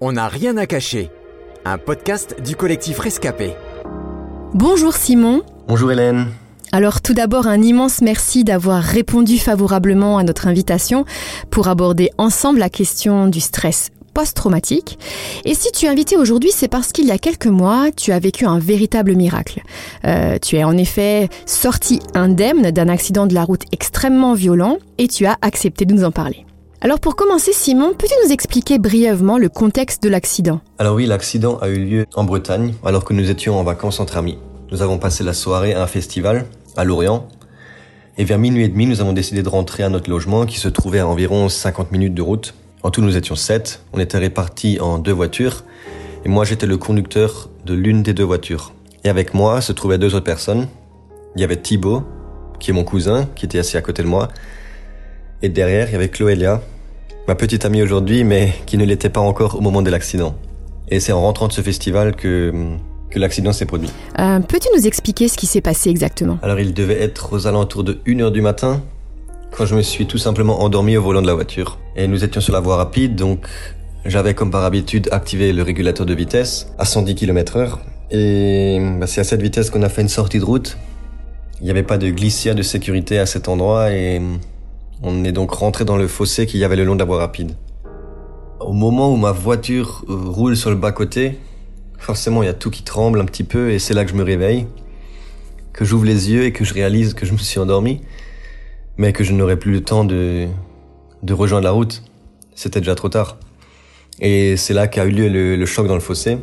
On n'a rien à cacher. Un podcast du collectif Rescapé. Bonjour Simon. Bonjour Hélène. Alors tout d'abord un immense merci d'avoir répondu favorablement à notre invitation pour aborder ensemble la question du stress post-traumatique. Et si tu es invité aujourd'hui, c'est parce qu'il y a quelques mois, tu as vécu un véritable miracle. Euh, tu es en effet sorti indemne d'un accident de la route extrêmement violent et tu as accepté de nous en parler. Alors pour commencer, Simon, peux-tu nous expliquer brièvement le contexte de l'accident? Alors oui, l'accident a eu lieu en Bretagne alors que nous étions en vacances entre amis. Nous avons passé la soirée à un festival à Lorient et vers minuit et demi, nous avons décidé de rentrer à notre logement qui se trouvait à environ 50 minutes de route. En tout, nous étions sept. On était répartis en deux voitures et moi, j'étais le conducteur de l'une des deux voitures. Et avec moi se trouvaient deux autres personnes. Il y avait Thibaut, qui est mon cousin, qui était assis à côté de moi. Et derrière, il y avait Chloélia, ma petite amie aujourd'hui, mais qui ne l'était pas encore au moment de l'accident. Et c'est en rentrant de ce festival que, que l'accident s'est produit. Euh, Peux-tu nous expliquer ce qui s'est passé exactement? Alors il devait être aux alentours de 1h du matin, quand je me suis tout simplement endormi au volant de la voiture. Et nous étions sur la voie rapide, donc j'avais comme par habitude activé le régulateur de vitesse à 110 km heure. Et bah, c'est à cette vitesse qu'on a fait une sortie de route. Il n'y avait pas de glissière de sécurité à cet endroit et on est donc rentré dans le fossé qu'il y avait le long de la voie rapide. Au moment où ma voiture euh, roule sur le bas-côté, forcément il y a tout qui tremble un petit peu et c'est là que je me réveille, que j'ouvre les yeux et que je réalise que je me suis endormi, mais que je n'aurai plus le temps de, de rejoindre la route. C'était déjà trop tard. Et c'est là qu'a eu lieu le, le choc dans le fossé.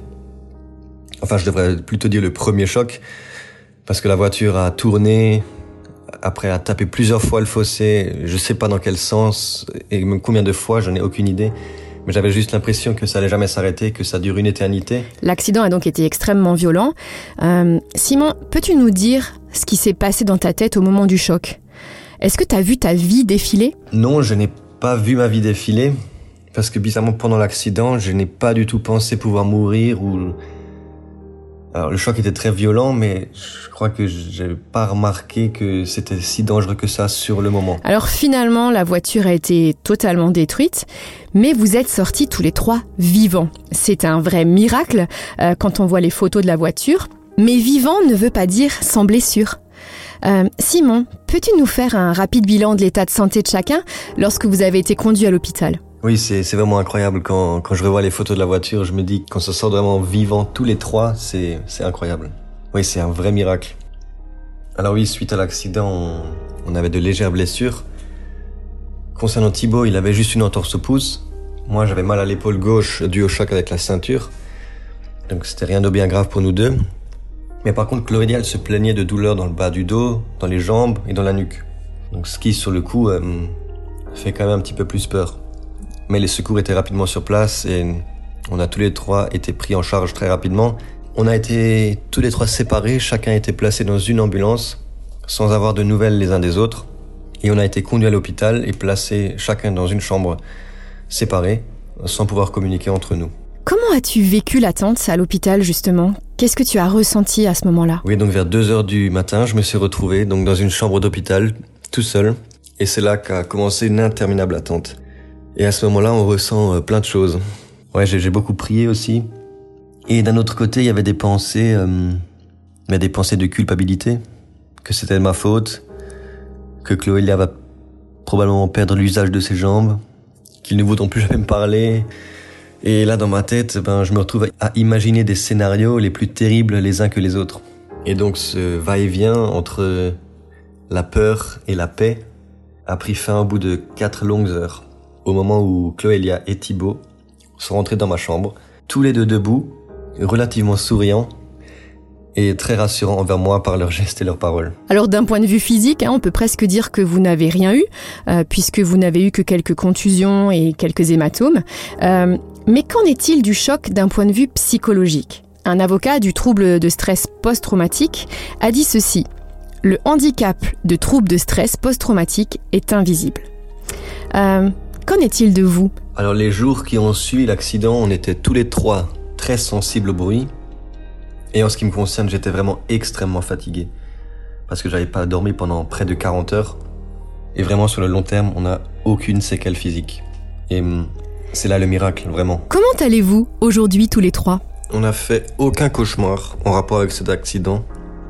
Enfin, je devrais plutôt dire le premier choc, parce que la voiture a tourné, après a tapé plusieurs fois le fossé, je sais pas dans quel sens et combien de fois, j'en ai aucune idée. Mais j'avais juste l'impression que ça allait jamais s'arrêter, que ça dure une éternité. L'accident a donc été extrêmement violent. Euh, Simon, peux-tu nous dire ce qui s'est passé dans ta tête au moment du choc? Est-ce que tu as vu ta vie défiler? Non, je n'ai pas vu ma vie défiler. Parce que bizarrement, pendant l'accident, je n'ai pas du tout pensé pouvoir mourir ou alors le choc était très violent, mais je crois que j'ai pas remarqué que c'était si dangereux que ça sur le moment. Alors finalement, la voiture a été totalement détruite, mais vous êtes sortis tous les trois vivants. C'est un vrai miracle euh, quand on voit les photos de la voiture. Mais vivant ne veut pas dire sans blessure. Euh, Simon, peux-tu nous faire un rapide bilan de l'état de santé de chacun lorsque vous avez été conduit à l'hôpital? Oui, c'est vraiment incroyable. Quand, quand je revois les photos de la voiture, je me dis qu'on se sort vraiment vivant tous les trois, c'est incroyable. Oui, c'est un vrai miracle. Alors oui, suite à l'accident, on, on, avait de légères blessures. Concernant Thibaut, il avait juste une entorse au pouce. Moi, j'avais mal à l'épaule gauche dû au choc avec la ceinture. Donc c'était rien de bien grave pour nous deux. Mais par contre, Chloé, elle se plaignait de douleurs dans le bas du dos, dans les jambes et dans la nuque. Donc ce qui, sur le coup, euh, fait quand même un petit peu plus peur. Mais les secours étaient rapidement sur place et on a tous les trois été pris en charge très rapidement. On a été tous les trois séparés, chacun a été placé dans une ambulance sans avoir de nouvelles les uns des autres. Et on a été conduits à l'hôpital et placés chacun dans une chambre séparée sans pouvoir communiquer entre nous. Comment as-tu vécu l'attente à l'hôpital justement? Qu'est-ce que tu as ressenti à ce moment-là? Oui, donc vers 2 heures du matin, je me suis retrouvé donc dans une chambre d'hôpital tout seul et c'est là qu'a commencé une interminable attente. Et à ce moment-là, on ressent euh, plein de choses. Ouais, j'ai beaucoup prié aussi. Et d'un autre côté, il y avait des pensées, euh, des pensées de culpabilité, que c'était ma faute, que Chloé va probablement perdre l'usage de ses jambes, qu'ils ne voudront plus jamais me parler. Et là, dans ma tête, ben, je me retrouve à imaginer des scénarios les plus terribles les uns que les autres. Et donc, ce va-et-vient entre la peur et la paix a pris fin au bout de quatre longues heures au moment où Chloélia et Thibaut sont rentrés dans ma chambre, tous les deux debout, relativement souriants et très rassurants envers moi par leurs gestes et leurs paroles. Alors d'un point de vue physique, hein, on peut presque dire que vous n'avez rien eu, euh, puisque vous n'avez eu que quelques contusions et quelques hématomes. Euh, mais qu'en est-il du choc d'un point de vue psychologique? Un avocat du trouble de stress post-traumatique a dit ceci. Le handicap de trouble de stress post-traumatique est invisible. Euh, Qu'en est-il de vous Alors les jours qui ont suivi l'accident, on était tous les trois très sensibles au bruit. Et en ce qui me concerne, j'étais vraiment extrêmement fatigué. Parce que j'avais pas dormi pendant près de 40 heures. Et vraiment sur le long terme, on n'a aucune séquelle physique. Et hum, C'est là le miracle, vraiment. Comment allez-vous aujourd'hui tous les trois On n'a fait aucun cauchemar en rapport avec cet accident,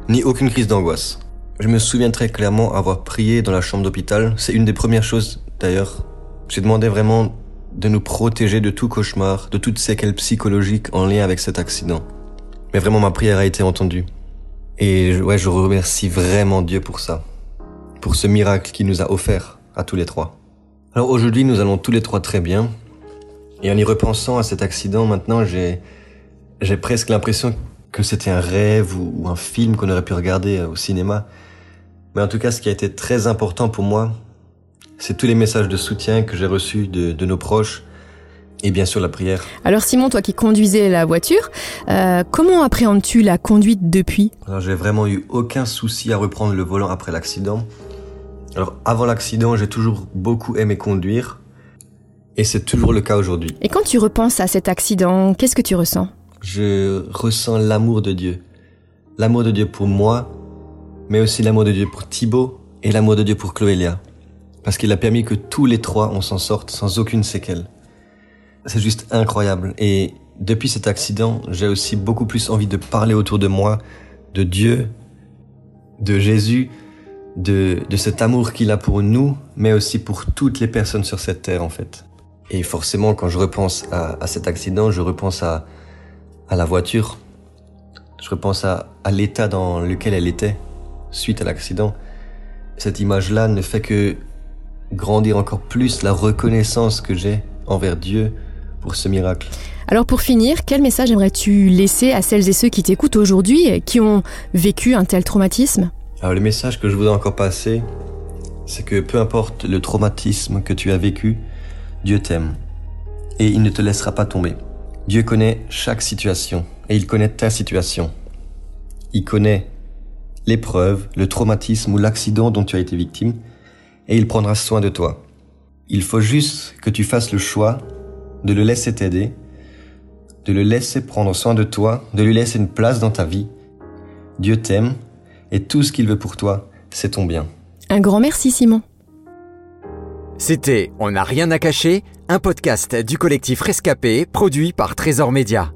ni aucune crise d'angoisse. Je me souviens très clairement avoir prié dans la chambre d'hôpital. C'est une des premières choses, d'ailleurs. J'ai demandé vraiment de nous protéger de tout cauchemar, de toutes séquelles psychologiques en lien avec cet accident. Mais vraiment, ma prière a été entendue. Et ouais, je remercie vraiment Dieu pour ça. Pour ce miracle qu'il nous a offert à tous les trois. Alors aujourd'hui, nous allons tous les trois très bien. Et en y repensant à cet accident, maintenant, j'ai, j'ai presque l'impression que c'était un rêve ou, un film qu'on aurait pu regarder euh, au cinéma. Mais en tout cas, ce qui a été très important pour moi, c'est tous les messages de soutien que j'ai reçus de, de nos proches, et bien sûr la prière. Alors Simon, toi qui conduisais la voiture, euh, comment appréhendes-tu la conduite depuis? Alors j'ai vraiment eu aucun souci à reprendre le volant après l'accident. Alors avant l'accident, j'ai toujours beaucoup aimé conduire. Et c'est toujours le cas aujourd'hui. Et quand tu repenses à cet accident, qu'est-ce que tu ressens? Je ressens l'amour de Dieu. L'amour de Dieu pour moi, mais aussi l'amour de Dieu pour Thibaut et l'amour de Dieu pour Chloélia. Parce qu'il a permis que tous les trois, on s'en sorte sans aucune séquelle. C'est juste incroyable. Et depuis cet accident, j'ai aussi beaucoup plus envie de parler autour de moi de Dieu, de Jésus, de, de cet amour qu'il a pour nous, mais aussi pour toutes les personnes sur cette terre en fait. Et forcément, quand je repense à, à cet accident, je repense à, à la voiture. Je repense à, à l'état dans lequel elle était suite à l'accident. Cette image-là ne fait que grandir encore plus la reconnaissance que j'ai envers Dieu, pour ce miracle. Alors pour finir, quel message aimerais-tu laisser à celles et ceux qui t'écoutent aujourd'hui et qui ont vécu un tel traumatisme? Alors le message que je voudrais encore passer, c'est que peu importe le traumatisme que tu as vécu, Dieu t'aime et il ne te laissera pas tomber. Dieu connaît chaque situation et il connaît ta situation. Il connaît l'épreuve, le traumatisme ou l'accident dont tu as été victime et il prendra soin de toi. Il faut juste que tu fasses le choix de le laisser t'aider, de le laisser prendre soin de toi, de lui laisser une place dans ta vie. Dieu t'aime et tout ce qu'il veut pour toi, c'est ton bien. Un grand merci Simon. C'était On n'a rien à cacher, un podcast du collectif Rescapé produit par Trésor Média.